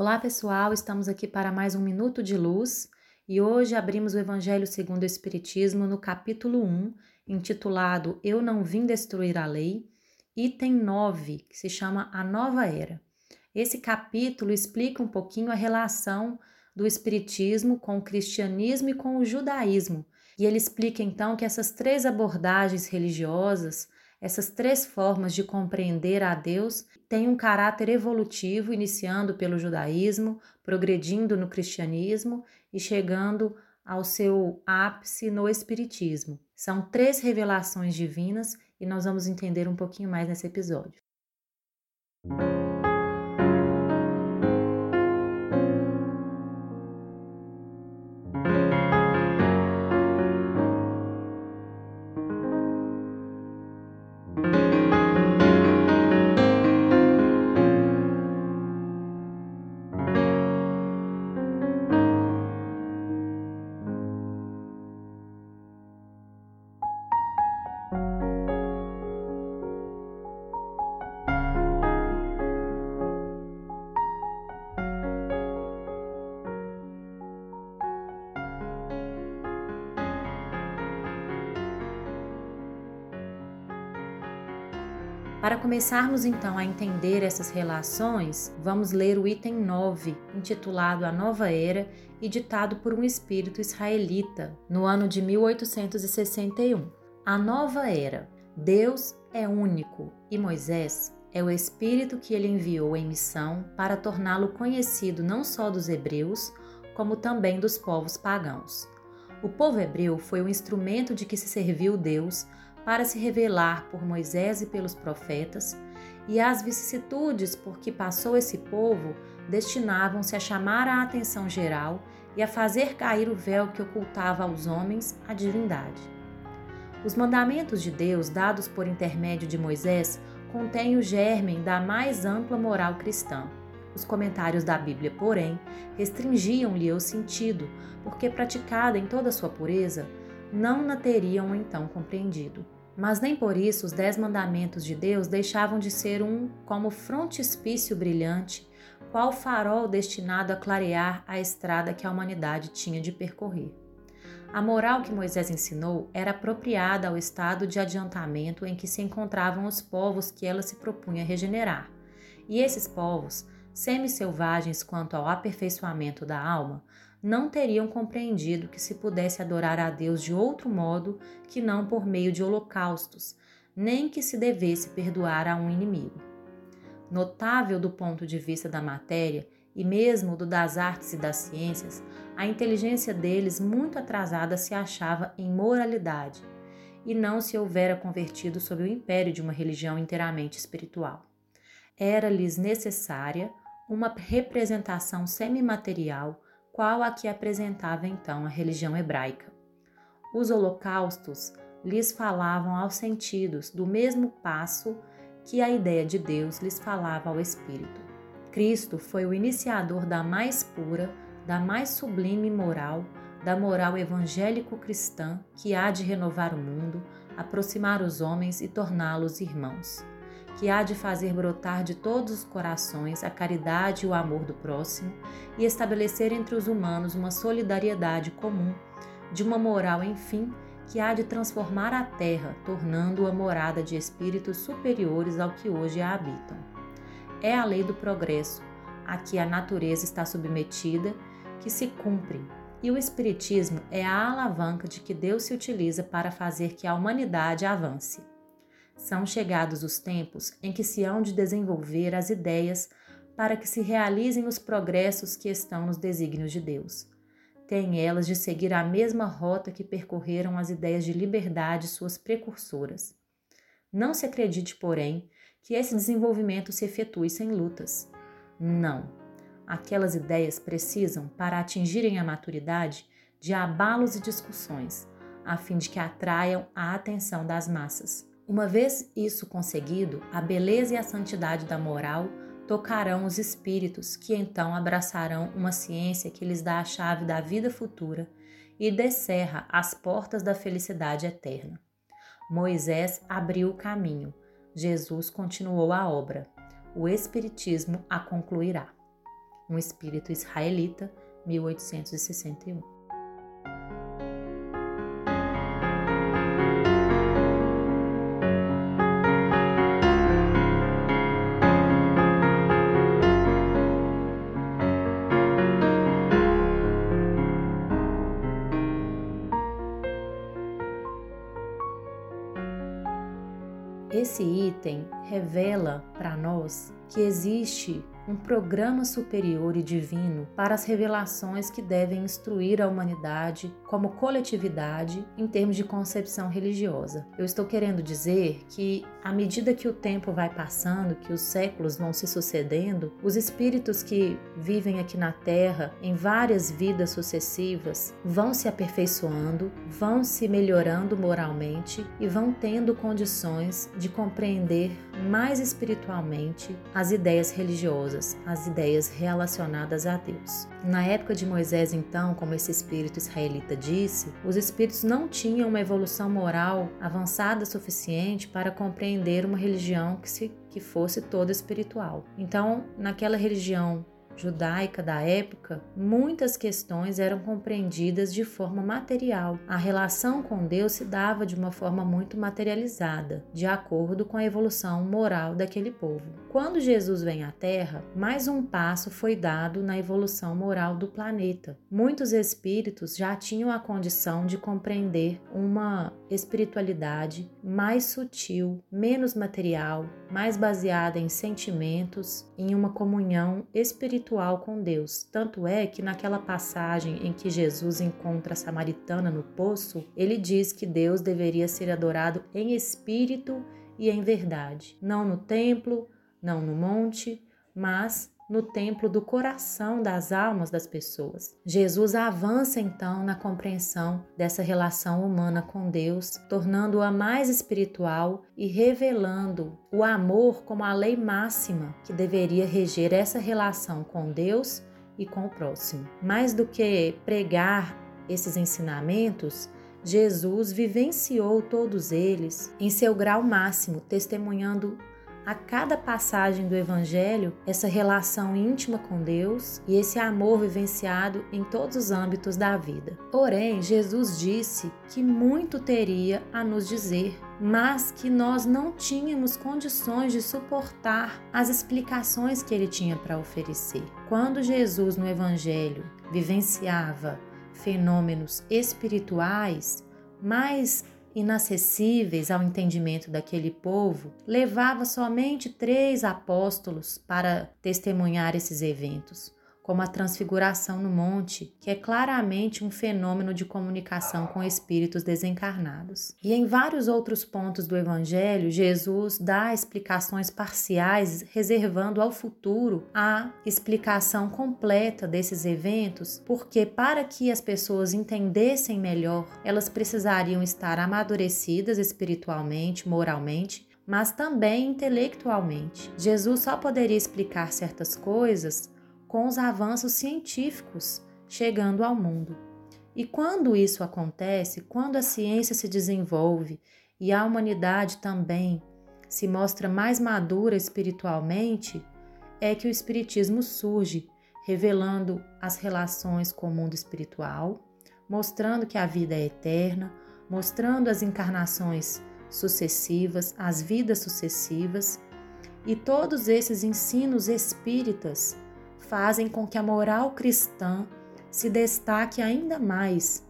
Olá, pessoal, estamos aqui para mais um Minuto de Luz e hoje abrimos o Evangelho segundo o Espiritismo no capítulo 1, intitulado Eu Não Vim Destruir a Lei, item 9, que se chama A Nova Era. Esse capítulo explica um pouquinho a relação do Espiritismo com o cristianismo e com o judaísmo. E ele explica então que essas três abordagens religiosas essas três formas de compreender a Deus têm um caráter evolutivo, iniciando pelo judaísmo, progredindo no cristianismo e chegando ao seu ápice no espiritismo. São três revelações divinas e nós vamos entender um pouquinho mais nesse episódio. Para começarmos então a entender essas relações, vamos ler o item 9, intitulado A Nova Era e ditado por um espírito israelita, no ano de 1861. A Nova Era. Deus é único e Moisés é o espírito que ele enviou em missão para torná-lo conhecido não só dos hebreus, como também dos povos pagãos. O povo hebreu foi o instrumento de que se serviu Deus para se revelar por Moisés e pelos profetas, e as vicissitudes por que passou esse povo destinavam-se a chamar a atenção geral e a fazer cair o véu que ocultava aos homens a divindade. Os mandamentos de Deus, dados por intermédio de Moisés, contêm o germen da mais ampla moral cristã. Os comentários da Bíblia, porém, restringiam-lhe o sentido, porque praticada em toda sua pureza, não na teriam então compreendido. Mas nem por isso os dez mandamentos de Deus deixavam de ser um como frontispício brilhante, qual farol destinado a clarear a estrada que a humanidade tinha de percorrer. A moral que Moisés ensinou era apropriada ao estado de adiantamento em que se encontravam os povos que ela se propunha regenerar. E esses povos, semi-selvagens quanto ao aperfeiçoamento da alma, não teriam compreendido que se pudesse adorar a Deus de outro modo que não por meio de holocaustos, nem que se devesse perdoar a um inimigo. Notável do ponto de vista da matéria e mesmo do das artes e das ciências, a inteligência deles muito atrasada se achava em moralidade e não se houvera convertido sob o império de uma religião inteiramente espiritual. Era-lhes necessária uma representação semimaterial qual a que apresentava então a religião hebraica. Os holocaustos lhes falavam aos sentidos do mesmo passo que a ideia de Deus lhes falava ao espírito. Cristo foi o iniciador da mais pura, da mais sublime moral, da moral evangélico-cristã que há de renovar o mundo, aproximar os homens e torná-los irmãos que há de fazer brotar de todos os corações a caridade e o amor do próximo e estabelecer entre os humanos uma solidariedade comum, de uma moral, enfim, que há de transformar a terra, tornando-a morada de espíritos superiores ao que hoje a habitam. É a lei do progresso, a que a natureza está submetida, que se cumpre, e o Espiritismo é a alavanca de que Deus se utiliza para fazer que a humanidade avance. São chegados os tempos em que se hão de desenvolver as ideias para que se realizem os progressos que estão nos desígnios de Deus. Têm elas de seguir a mesma rota que percorreram as ideias de liberdade suas precursoras. Não se acredite, porém, que esse desenvolvimento se efetue sem lutas. Não. Aquelas ideias precisam, para atingirem a maturidade, de abalos e discussões, a fim de que atraiam a atenção das massas. Uma vez isso conseguido, a beleza e a santidade da moral tocarão os espíritos, que então abraçarão uma ciência que lhes dá a chave da vida futura e descerra as portas da felicidade eterna. Moisés abriu o caminho, Jesus continuou a obra, o Espiritismo a concluirá. um espírito israelita, 1861. Esse item revela para nós que existe um programa superior e divino para as revelações que devem instruir a humanidade como coletividade em termos de concepção religiosa. Eu estou querendo dizer que, à medida que o tempo vai passando, que os séculos vão se sucedendo, os espíritos que vivem aqui na Terra em várias vidas sucessivas vão se aperfeiçoando, vão se melhorando moralmente e vão tendo condições de compreender mais espiritualmente as ideias religiosas, as ideias relacionadas a Deus. Na época de Moisés, então, como esse espírito israelita disse, os espíritos não tinham uma evolução moral avançada suficiente para compreender uma religião que, se, que fosse toda espiritual. Então, naquela religião judaica da época, muitas questões eram compreendidas de forma material. A relação com Deus se dava de uma forma muito materializada, de acordo com a evolução moral daquele povo. Quando Jesus vem à Terra, mais um passo foi dado na evolução moral do planeta. Muitos espíritos já tinham a condição de compreender uma espiritualidade mais sutil, menos material, mais baseada em sentimentos, em uma comunhão espiritual espiritual com Deus. Tanto é que naquela passagem em que Jesus encontra a samaritana no poço, ele diz que Deus deveria ser adorado em espírito e em verdade, não no templo, não no monte, mas no templo do coração das almas das pessoas. Jesus avança então na compreensão dessa relação humana com Deus, tornando-a mais espiritual e revelando o amor como a lei máxima que deveria reger essa relação com Deus e com o próximo. Mais do que pregar esses ensinamentos, Jesus vivenciou todos eles em seu grau máximo, testemunhando a cada passagem do Evangelho essa relação íntima com Deus e esse amor vivenciado em todos os âmbitos da vida. Porém, Jesus disse que muito teria a nos dizer, mas que nós não tínhamos condições de suportar as explicações que ele tinha para oferecer. Quando Jesus no Evangelho vivenciava fenômenos espirituais, mais inacessíveis ao entendimento daquele povo, levava somente três apóstolos para testemunhar esses eventos como a transfiguração no monte, que é claramente um fenômeno de comunicação com espíritos desencarnados. E em vários outros pontos do Evangelho, Jesus dá explicações parciais, reservando ao futuro a explicação completa desses eventos, porque para que as pessoas entendessem melhor, elas precisariam estar amadurecidas espiritualmente, moralmente mas também intelectualmente. Jesus só poderia explicar certas coisas com os avanços científicos chegando ao mundo. E quando isso acontece, quando a ciência se desenvolve e a humanidade também se mostra mais madura espiritualmente, é que o Espiritismo surge, revelando as relações com o mundo espiritual, mostrando que a vida é eterna, mostrando as encarnações sucessivas, as vidas sucessivas, e todos esses ensinos espíritas fazem com que a moral cristã se destaque ainda mais.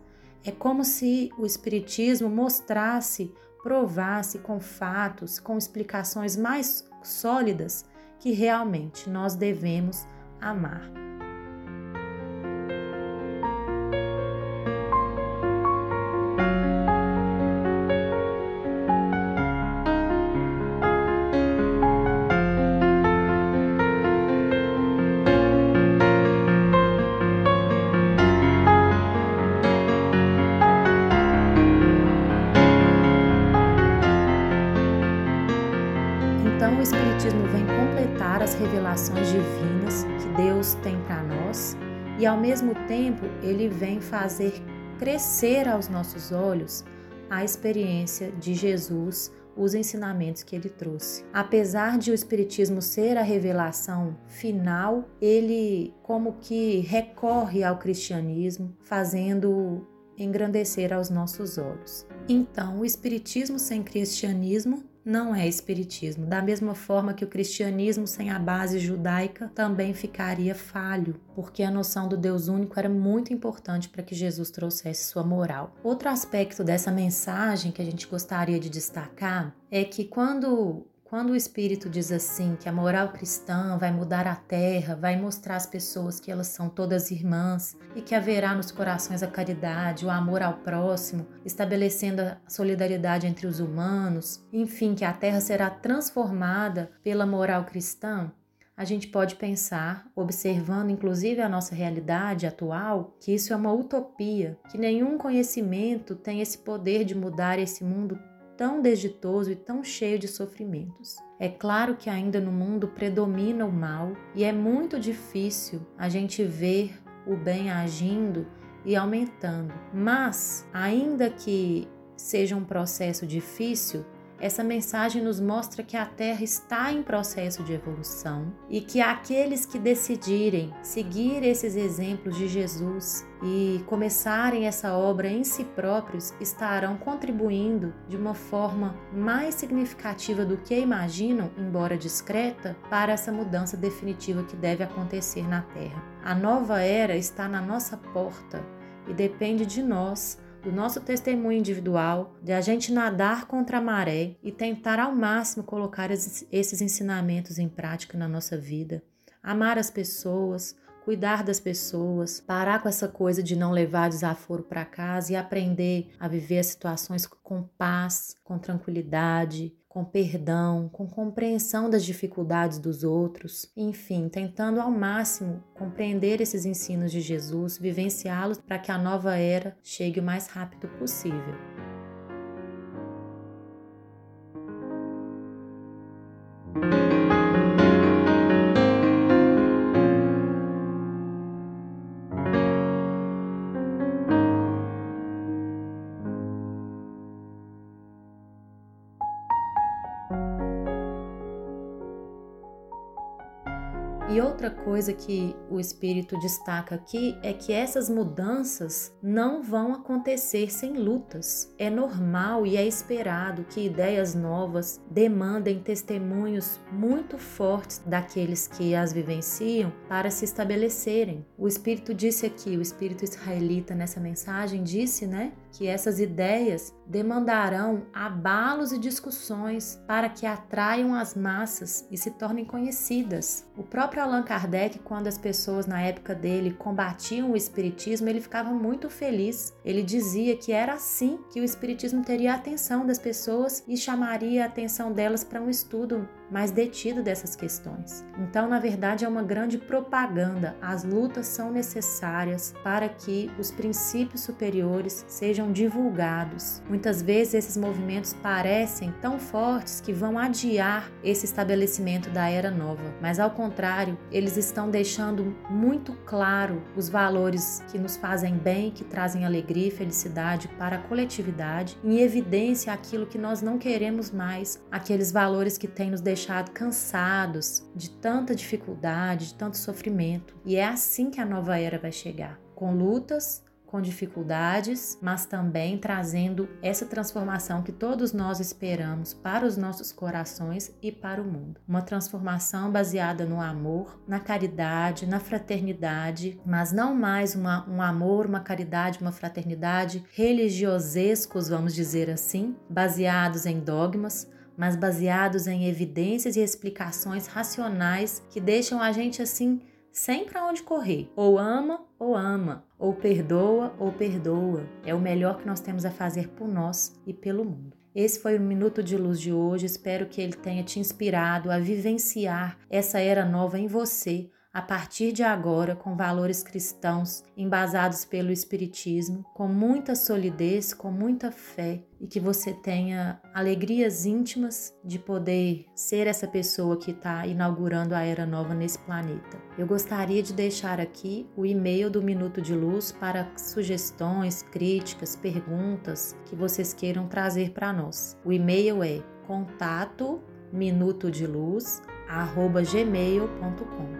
É como se o Espiritismo mostrasse, provasse com fatos, com explicações mais sólidas que realmente nós devemos amar. Que Deus tem para nós e ao mesmo tempo ele vem fazer crescer aos nossos olhos a experiência de Jesus, os ensinamentos que ele trouxe. Apesar de o Espiritismo ser a revelação final, ele como que recorre ao cristianismo, fazendo engrandecer aos nossos olhos. Então, o Espiritismo sem cristianismo não é espiritismo. Da mesma forma que o cristianismo sem a base judaica também ficaria falho, porque a noção do Deus único era muito importante para que Jesus trouxesse sua moral. Outro aspecto dessa mensagem que a gente gostaria de destacar é que quando quando o Espírito diz assim que a moral cristã vai mudar a terra, vai mostrar às pessoas que elas são todas irmãs e que haverá nos corações a caridade, o amor ao próximo, estabelecendo a solidariedade entre os humanos, enfim, que a terra será transformada pela moral cristã, a gente pode pensar, observando inclusive a nossa realidade atual, que isso é uma utopia, que nenhum conhecimento tem esse poder de mudar esse mundo tão desditoso e tão cheio de sofrimentos. É claro que ainda no mundo predomina o mal e é muito difícil a gente ver o bem agindo e aumentando. Mas, ainda que seja um processo difícil, essa mensagem nos mostra que a Terra está em processo de evolução e que aqueles que decidirem seguir esses exemplos de Jesus e começarem essa obra em si próprios estarão contribuindo de uma forma mais significativa do que imaginam, embora discreta, para essa mudança definitiva que deve acontecer na Terra. A nova era está na nossa porta e depende de nós do nosso testemunho individual, de a gente nadar contra a maré e tentar ao máximo colocar esses ensinamentos em prática na nossa vida. Amar as pessoas, cuidar das pessoas, parar com essa coisa de não levar desaforo para casa e aprender a viver as situações com paz, com tranquilidade, com perdão, com compreensão das dificuldades dos outros, enfim, tentando ao máximo compreender esses ensinos de Jesus, vivenciá-los para que a nova era chegue o mais rápido possível. E outra coisa que o Espírito destaca aqui é que essas mudanças não vão acontecer sem lutas. É normal e é esperado que ideias novas demandem testemunhos muito fortes daqueles que as vivenciam para se estabelecerem. O Espírito disse aqui, o Espírito israelita nessa mensagem disse, né, que essas ideias demandarão abalos e discussões para que atraiam as massas e se tornem conhecidas. O próprio Allan Kardec, quando as pessoas na época dele combatiam o espiritismo, ele ficava muito feliz. Ele dizia que era assim que o espiritismo teria a atenção das pessoas e chamaria a atenção delas para um estudo mais detido dessas questões. Então, na verdade, é uma grande propaganda. As lutas são necessárias para que os princípios superiores sejam divulgados. Muitas vezes esses movimentos parecem tão fortes que vão adiar esse estabelecimento da era nova, mas ao contrário, eles estão deixando muito claro os valores que nos fazem bem, que trazem alegria e felicidade para a coletividade, em evidência aquilo que nós não queremos mais, aqueles valores que têm nos deixado deixado cansados de tanta dificuldade, de tanto sofrimento. E é assim que a nova era vai chegar, com lutas, com dificuldades, mas também trazendo essa transformação que todos nós esperamos para os nossos corações e para o mundo. Uma transformação baseada no amor, na caridade, na fraternidade, mas não mais uma, um amor, uma caridade, uma fraternidade religiosescos, vamos dizer assim, baseados em dogmas, mas baseados em evidências e explicações racionais que deixam a gente assim sem para onde correr. Ou ama ou ama, ou perdoa ou perdoa. É o melhor que nós temos a fazer por nós e pelo mundo. Esse foi o Minuto de Luz de hoje. Espero que ele tenha te inspirado a vivenciar essa era nova em você a partir de agora com valores cristãos embasados pelo Espiritismo, com muita solidez, com muita fé e que você tenha alegrias íntimas de poder ser essa pessoa que está inaugurando a era nova nesse planeta. Eu gostaria de deixar aqui o e-mail do Minuto de Luz para sugestões, críticas, perguntas que vocês queiram trazer para nós. O e-mail é contato minutodeluz@gmail.com.